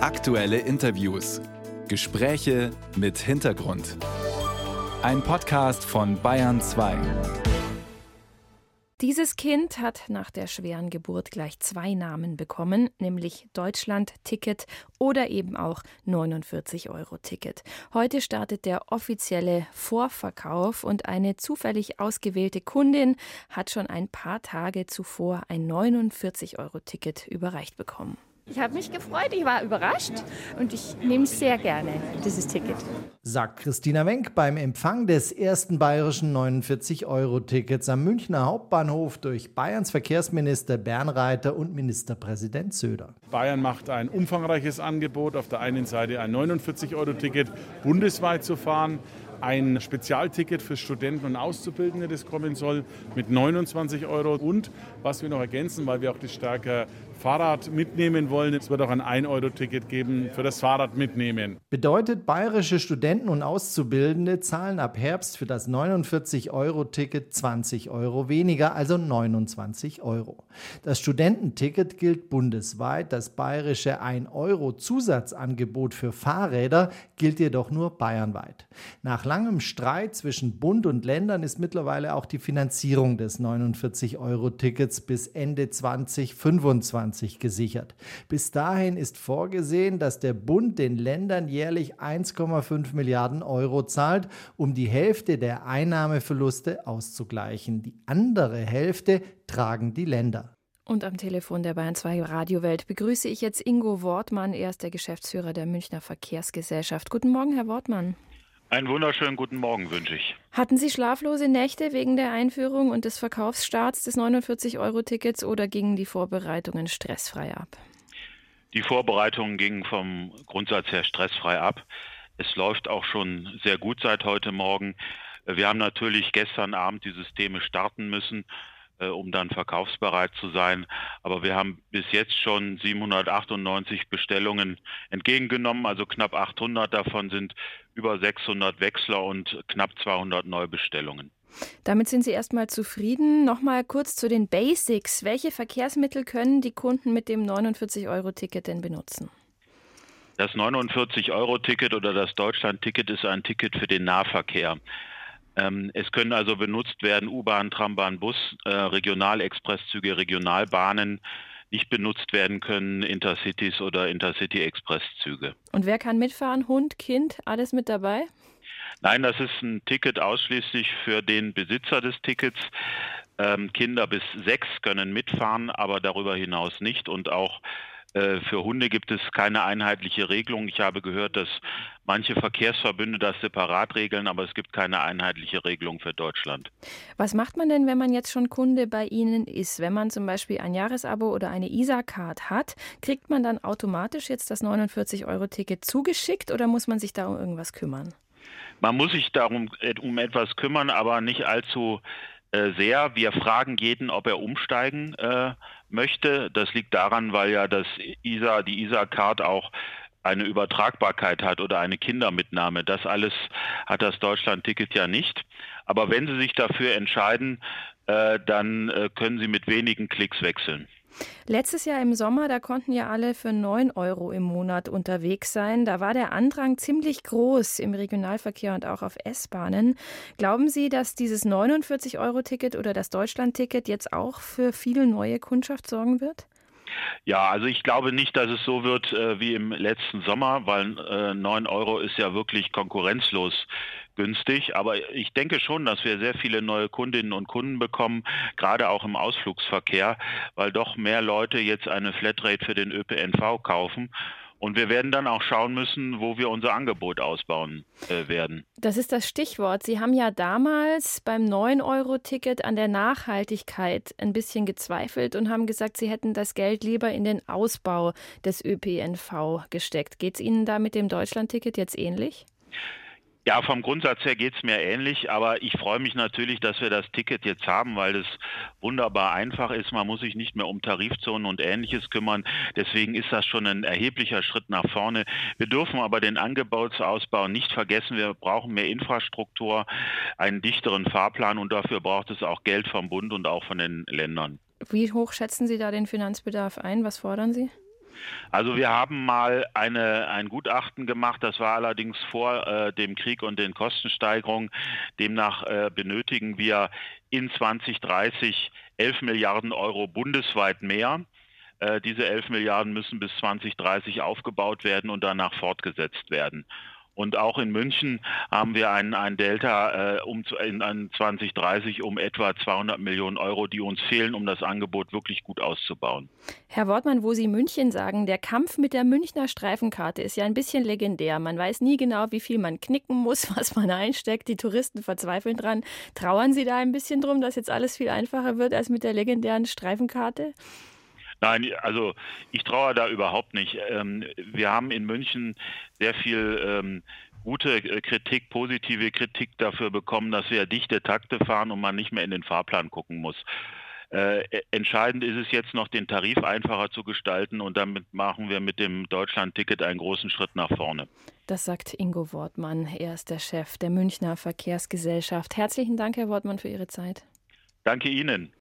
Aktuelle Interviews. Gespräche mit Hintergrund. Ein Podcast von Bayern 2. Dieses Kind hat nach der schweren Geburt gleich zwei Namen bekommen, nämlich Deutschland-Ticket oder eben auch 49-Euro-Ticket. Heute startet der offizielle Vorverkauf und eine zufällig ausgewählte Kundin hat schon ein paar Tage zuvor ein 49-Euro-Ticket überreicht bekommen. Ich habe mich gefreut, ich war überrascht und ich nehme sehr gerne, dieses Ticket. Sagt Christina Wenk beim Empfang des ersten bayerischen 49-Euro-Tickets am Münchner Hauptbahnhof durch Bayerns Verkehrsminister Bernreiter und Ministerpräsident Söder. Bayern macht ein umfangreiches Angebot, auf der einen Seite ein 49-Euro-Ticket bundesweit zu fahren, ein Spezialticket für Studenten und Auszubildende, das kommen soll, mit 29 Euro. Und was wir noch ergänzen, weil wir auch das stärker Fahrrad mitnehmen wollen. Es wird auch ein 1-Euro-Ticket geben für das Fahrrad mitnehmen. Bedeutet, bayerische Studenten und Auszubildende zahlen ab Herbst für das 49-Euro-Ticket 20 Euro weniger, also 29 Euro. Das Studententicket gilt bundesweit. Das bayerische 1-Euro-Zusatzangebot für Fahrräder gilt jedoch nur bayernweit. Nach langem Streit zwischen Bund und Ländern ist mittlerweile auch die Finanzierung des 49-Euro-Tickets bis Ende 2025 2020 gesichert. Bis dahin ist vorgesehen, dass der Bund den Ländern jährlich 1,5 Milliarden Euro zahlt, um die Hälfte der Einnahmeverluste auszugleichen. Die andere Hälfte tragen die Länder. Und am Telefon der Bayern 2 Radiowelt begrüße ich jetzt Ingo Wortmann. Er ist der Geschäftsführer der Münchner Verkehrsgesellschaft. Guten Morgen, Herr Wortmann. Einen wunderschönen guten Morgen wünsche ich. Hatten Sie schlaflose Nächte wegen der Einführung und des Verkaufsstarts des 49-Euro-Tickets oder gingen die Vorbereitungen stressfrei ab? Die Vorbereitungen gingen vom Grundsatz her stressfrei ab. Es läuft auch schon sehr gut seit heute Morgen. Wir haben natürlich gestern Abend die Systeme starten müssen um dann verkaufsbereit zu sein. Aber wir haben bis jetzt schon 798 Bestellungen entgegengenommen, also knapp 800 davon sind über 600 Wechsler und knapp 200 Neubestellungen. Damit sind Sie erstmal zufrieden. Nochmal kurz zu den Basics. Welche Verkehrsmittel können die Kunden mit dem 49-Euro-Ticket denn benutzen? Das 49-Euro-Ticket oder das Deutschland-Ticket ist ein Ticket für den Nahverkehr. Ähm, es können also benutzt werden U-Bahn, Trambahn, Bus, äh, Regionalexpresszüge, Regionalbahnen. Nicht benutzt werden können Intercities oder Intercity-Expresszüge. Und wer kann mitfahren? Hund, Kind, alles mit dabei? Nein, das ist ein Ticket ausschließlich für den Besitzer des Tickets. Ähm, Kinder bis sechs können mitfahren, aber darüber hinaus nicht. Und auch für Hunde gibt es keine einheitliche Regelung. Ich habe gehört, dass manche Verkehrsverbünde das separat regeln, aber es gibt keine einheitliche Regelung für Deutschland. Was macht man denn, wenn man jetzt schon Kunde bei Ihnen ist? Wenn man zum Beispiel ein Jahresabo oder eine ISA-Card hat, kriegt man dann automatisch jetzt das 49-Euro-Ticket zugeschickt oder muss man sich da um irgendwas kümmern? Man muss sich darum äh, um etwas kümmern, aber nicht allzu äh, sehr. Wir fragen jeden, ob er umsteigen äh, möchte. Das liegt daran, weil ja das ISA, die ISA-Card auch eine Übertragbarkeit hat oder eine Kindermitnahme. Das alles hat das Deutschland-Ticket ja nicht. Aber wenn Sie sich dafür entscheiden, äh, dann äh, können Sie mit wenigen Klicks wechseln. Letztes Jahr im Sommer, da konnten ja alle für 9 Euro im Monat unterwegs sein. Da war der Andrang ziemlich groß im Regionalverkehr und auch auf S-Bahnen. Glauben Sie, dass dieses 49-Euro-Ticket oder das Deutschland-Ticket jetzt auch für viel neue Kundschaft sorgen wird? Ja, also ich glaube nicht, dass es so wird äh, wie im letzten Sommer, weil äh, 9 Euro ist ja wirklich konkurrenzlos günstig. Aber ich denke schon, dass wir sehr viele neue Kundinnen und Kunden bekommen, gerade auch im Ausflugsverkehr, weil doch mehr Leute jetzt eine Flatrate für den ÖPNV kaufen. Und wir werden dann auch schauen müssen, wo wir unser Angebot ausbauen äh, werden. Das ist das Stichwort. Sie haben ja damals beim 9-Euro-Ticket an der Nachhaltigkeit ein bisschen gezweifelt und haben gesagt, Sie hätten das Geld lieber in den Ausbau des ÖPNV gesteckt. Geht es Ihnen da mit dem Deutschland-Ticket jetzt ähnlich? Ja, vom Grundsatz her geht es mir ähnlich, aber ich freue mich natürlich, dass wir das Ticket jetzt haben, weil es wunderbar einfach ist. Man muss sich nicht mehr um Tarifzonen und ähnliches kümmern. Deswegen ist das schon ein erheblicher Schritt nach vorne. Wir dürfen aber den Angebotsausbau nicht vergessen. Wir brauchen mehr Infrastruktur, einen dichteren Fahrplan und dafür braucht es auch Geld vom Bund und auch von den Ländern. Wie hoch schätzen Sie da den Finanzbedarf ein? Was fordern Sie? Also wir haben mal eine, ein Gutachten gemacht, das war allerdings vor äh, dem Krieg und den Kostensteigerungen. Demnach äh, benötigen wir in 2030 11 Milliarden Euro bundesweit mehr. Äh, diese 11 Milliarden müssen bis 2030 aufgebaut werden und danach fortgesetzt werden. Und auch in München haben wir ein, ein Delta äh, um, in, in 2030 um etwa 200 Millionen Euro, die uns fehlen, um das Angebot wirklich gut auszubauen. Herr Wortmann, wo Sie München sagen, der Kampf mit der Münchner Streifenkarte ist ja ein bisschen legendär. Man weiß nie genau, wie viel man knicken muss, was man einsteckt. Die Touristen verzweifeln dran. Trauern Sie da ein bisschen drum, dass jetzt alles viel einfacher wird als mit der legendären Streifenkarte? Nein, also ich traue da überhaupt nicht. Ähm, wir haben in München sehr viel ähm, gute äh, Kritik, positive Kritik dafür bekommen, dass wir dichte Takte fahren und man nicht mehr in den Fahrplan gucken muss. Äh, e, entscheidend ist es jetzt noch, den Tarif einfacher zu gestalten und damit machen wir mit dem Deutschland-Ticket einen großen Schritt nach vorne. Das sagt Ingo Wortmann. Er ist der Chef der Münchner Verkehrsgesellschaft. Herzlichen Dank, Herr Wortmann, für Ihre Zeit. Danke Ihnen.